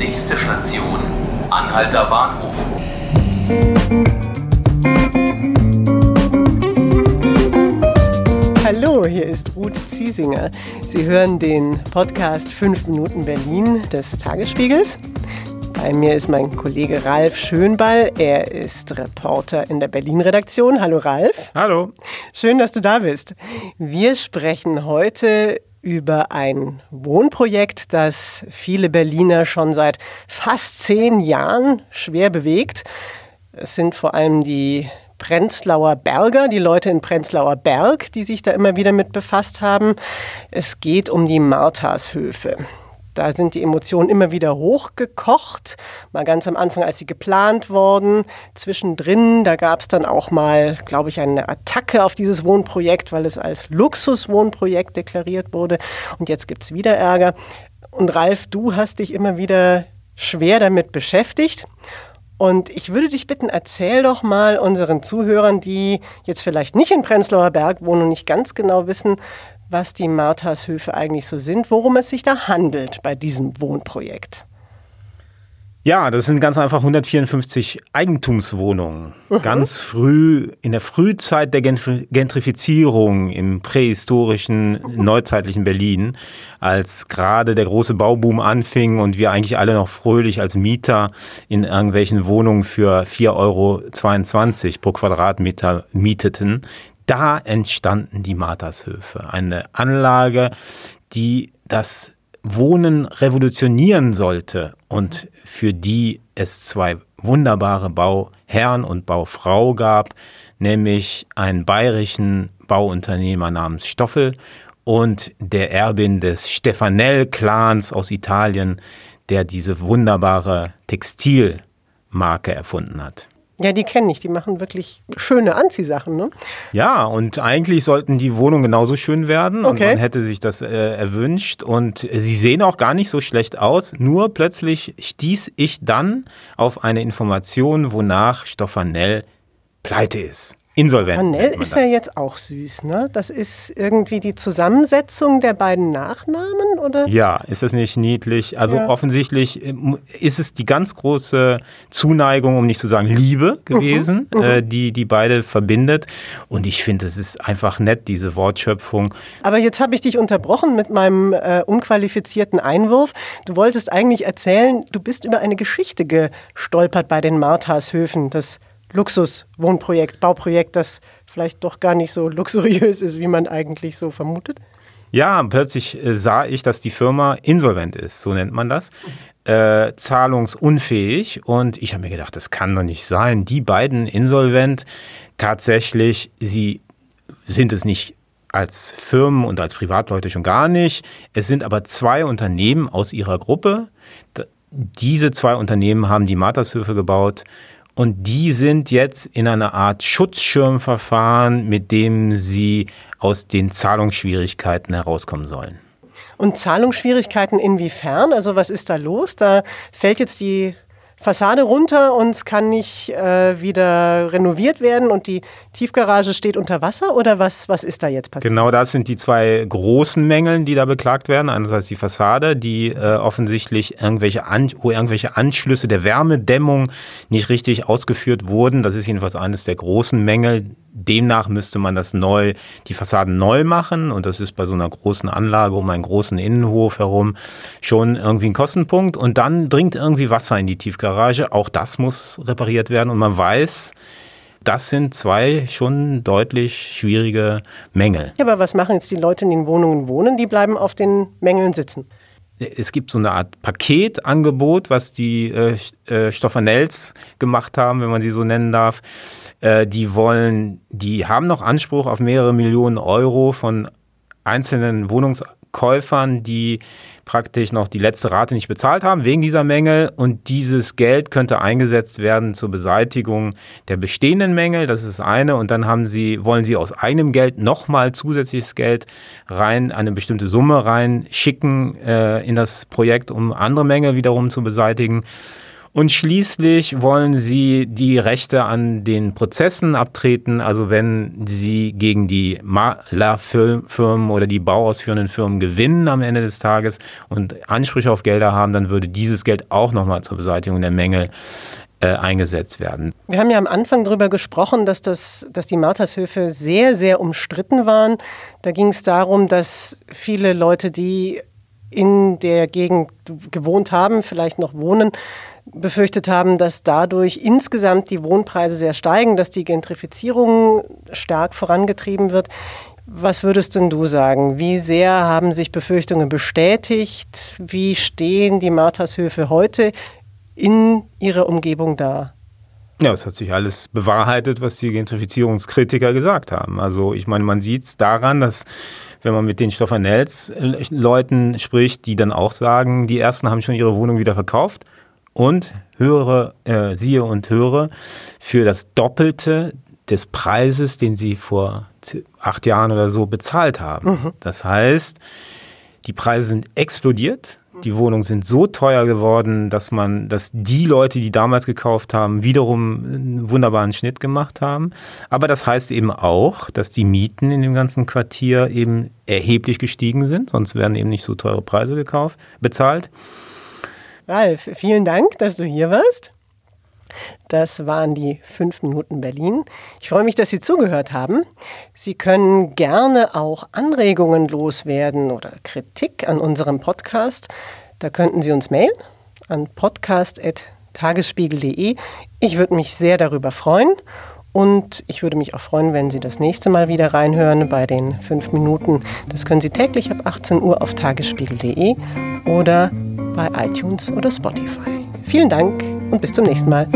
Nächste Station, Anhalter Bahnhof. Hallo, hier ist Ruth Ziesinger. Sie hören den Podcast 5 Minuten Berlin des Tagesspiegels. Bei mir ist mein Kollege Ralf Schönball. Er ist Reporter in der Berlin-Redaktion. Hallo Ralf. Hallo. Schön, dass du da bist. Wir sprechen heute über ein Wohnprojekt, das viele Berliner schon seit fast zehn Jahren schwer bewegt. Es sind vor allem die Prenzlauer Berger, die Leute in Prenzlauer Berg, die sich da immer wieder mit befasst haben. Es geht um die Marthashöfe. Da sind die Emotionen immer wieder hochgekocht. Mal ganz am Anfang, als sie geplant wurden. Zwischendrin, da gab es dann auch mal, glaube ich, eine Attacke auf dieses Wohnprojekt, weil es als Luxuswohnprojekt deklariert wurde. Und jetzt gibt es wieder Ärger. Und Ralf, du hast dich immer wieder schwer damit beschäftigt. Und ich würde dich bitten, erzähl doch mal unseren Zuhörern, die jetzt vielleicht nicht in Prenzlauer Berg wohnen und nicht ganz genau wissen, was die Marthashöfe eigentlich so sind, worum es sich da handelt bei diesem Wohnprojekt. Ja, das sind ganz einfach 154 Eigentumswohnungen. Mhm. Ganz früh, in der Frühzeit der Gentrifizierung im prähistorischen, neuzeitlichen Berlin, als gerade der große Bauboom anfing und wir eigentlich alle noch fröhlich als Mieter in irgendwelchen Wohnungen für 4,22 Euro pro Quadratmeter mieteten, da entstanden die Marthashöfe. Eine Anlage, die das Wohnen revolutionieren sollte und für die es zwei wunderbare Bauherren und Baufrau gab, nämlich einen bayerischen Bauunternehmer namens Stoffel und der Erbin des Stefanel-Clans aus Italien, der diese wunderbare Textilmarke erfunden hat. Ja, die kenne ich. Die machen wirklich schöne Anziehsachen, ne? Ja, und eigentlich sollten die Wohnungen genauso schön werden. Okay. Und man hätte sich das äh, erwünscht. Und sie sehen auch gar nicht so schlecht aus. Nur plötzlich stieß ich dann auf eine Information, wonach Stoffanell pleite ist. Insolvent. Manel ist ja jetzt auch süß, ne? Das ist irgendwie die Zusammensetzung der beiden Nachnamen, oder? Ja, ist das nicht niedlich? Also ja. offensichtlich äh, ist es die ganz große Zuneigung, um nicht zu sagen Liebe gewesen, mhm. äh, die die beide verbindet. Und ich finde, es ist einfach nett, diese Wortschöpfung. Aber jetzt habe ich dich unterbrochen mit meinem äh, unqualifizierten Einwurf. Du wolltest eigentlich erzählen, du bist über eine Geschichte gestolpert bei den Marthashöfen. Das Luxuswohnprojekt, Bauprojekt, das vielleicht doch gar nicht so luxuriös ist, wie man eigentlich so vermutet? Ja, plötzlich äh, sah ich, dass die Firma insolvent ist, so nennt man das, äh, zahlungsunfähig. Und ich habe mir gedacht, das kann doch nicht sein. Die beiden insolvent, tatsächlich, sie sind es nicht als Firmen und als Privatleute schon gar nicht. Es sind aber zwei Unternehmen aus ihrer Gruppe. Diese zwei Unternehmen haben die Martershöfe gebaut und die sind jetzt in einer Art Schutzschirmverfahren, mit dem sie aus den Zahlungsschwierigkeiten herauskommen sollen. Und Zahlungsschwierigkeiten inwiefern? Also was ist da los? Da fällt jetzt die Fassade runter und es kann nicht äh, wieder renoviert werden und die Tiefgarage steht unter Wasser oder was, was ist da jetzt passiert? Genau das sind die zwei großen Mängeln, die da beklagt werden. Einerseits die Fassade, die äh, offensichtlich irgendwelche, An irgendwelche Anschlüsse der Wärmedämmung nicht richtig ausgeführt wurden. Das ist jedenfalls eines der großen Mängel, Demnach müsste man das neu, die Fassaden neu machen und das ist bei so einer großen Anlage um einen großen Innenhof herum schon irgendwie ein Kostenpunkt und dann dringt irgendwie Wasser in die Tiefgarage. Auch das muss repariert werden und man weiß, das sind zwei schon deutlich schwierige Mängel. Ja, aber was machen jetzt die Leute in den Wohnungen wohnen? Die bleiben auf den Mängeln sitzen. Es gibt so eine Art Paketangebot, was die äh, äh, Stoffanels gemacht haben, wenn man sie so nennen darf. Äh, die wollen, die haben noch Anspruch auf mehrere Millionen Euro von einzelnen Wohnungskäufern, die praktisch noch die letzte Rate nicht bezahlt haben wegen dieser Mängel. Und dieses Geld könnte eingesetzt werden zur Beseitigung der bestehenden Mängel, das ist das eine. Und dann haben sie wollen sie aus eigenem Geld nochmal zusätzliches Geld rein eine bestimmte Summe rein schicken äh, in das Projekt, um andere Mängel wiederum zu beseitigen. Und schließlich wollen sie die Rechte an den Prozessen abtreten. Also wenn sie gegen die Malerfirmen oder die bauausführenden Firmen gewinnen am Ende des Tages und Ansprüche auf Gelder haben, dann würde dieses Geld auch nochmal zur Beseitigung der Mängel äh, eingesetzt werden. Wir haben ja am Anfang darüber gesprochen, dass, das, dass die Martershöfe sehr, sehr umstritten waren. Da ging es darum, dass viele Leute, die in der Gegend gewohnt haben, vielleicht noch wohnen, befürchtet haben, dass dadurch insgesamt die Wohnpreise sehr steigen, dass die Gentrifizierung stark vorangetrieben wird. Was würdest denn du sagen? Wie sehr haben sich Befürchtungen bestätigt? Wie stehen die Marthashöfe heute in ihrer Umgebung da? Ja, es hat sich alles bewahrheitet, was die Gentrifizierungskritiker gesagt haben. Also ich meine, man sieht es daran, dass wenn man mit den Stoffanels-Leuten spricht, die dann auch sagen, die ersten haben schon ihre Wohnung wieder verkauft und höre, äh, siehe und höre, für das Doppelte des Preises, den sie vor acht Jahren oder so bezahlt haben. Mhm. Das heißt, die Preise sind explodiert. Die Wohnungen sind so teuer geworden, dass man, dass die Leute, die damals gekauft haben, wiederum einen wunderbaren Schnitt gemacht haben. Aber das heißt eben auch, dass die Mieten in dem ganzen Quartier eben erheblich gestiegen sind, sonst werden eben nicht so teure Preise gekauft, bezahlt. Ralf, vielen Dank, dass du hier warst. Das waren die fünf Minuten Berlin. Ich freue mich, dass Sie zugehört haben. Sie können gerne auch Anregungen loswerden oder Kritik an unserem Podcast. Da könnten Sie uns mailen an podcast.tagesspiegel.de. Ich würde mich sehr darüber freuen. Und ich würde mich auch freuen, wenn Sie das nächste Mal wieder reinhören bei den fünf Minuten. Das können Sie täglich ab 18 Uhr auf tagesspiegel.de oder bei iTunes oder Spotify. Vielen Dank und bis zum nächsten Mal.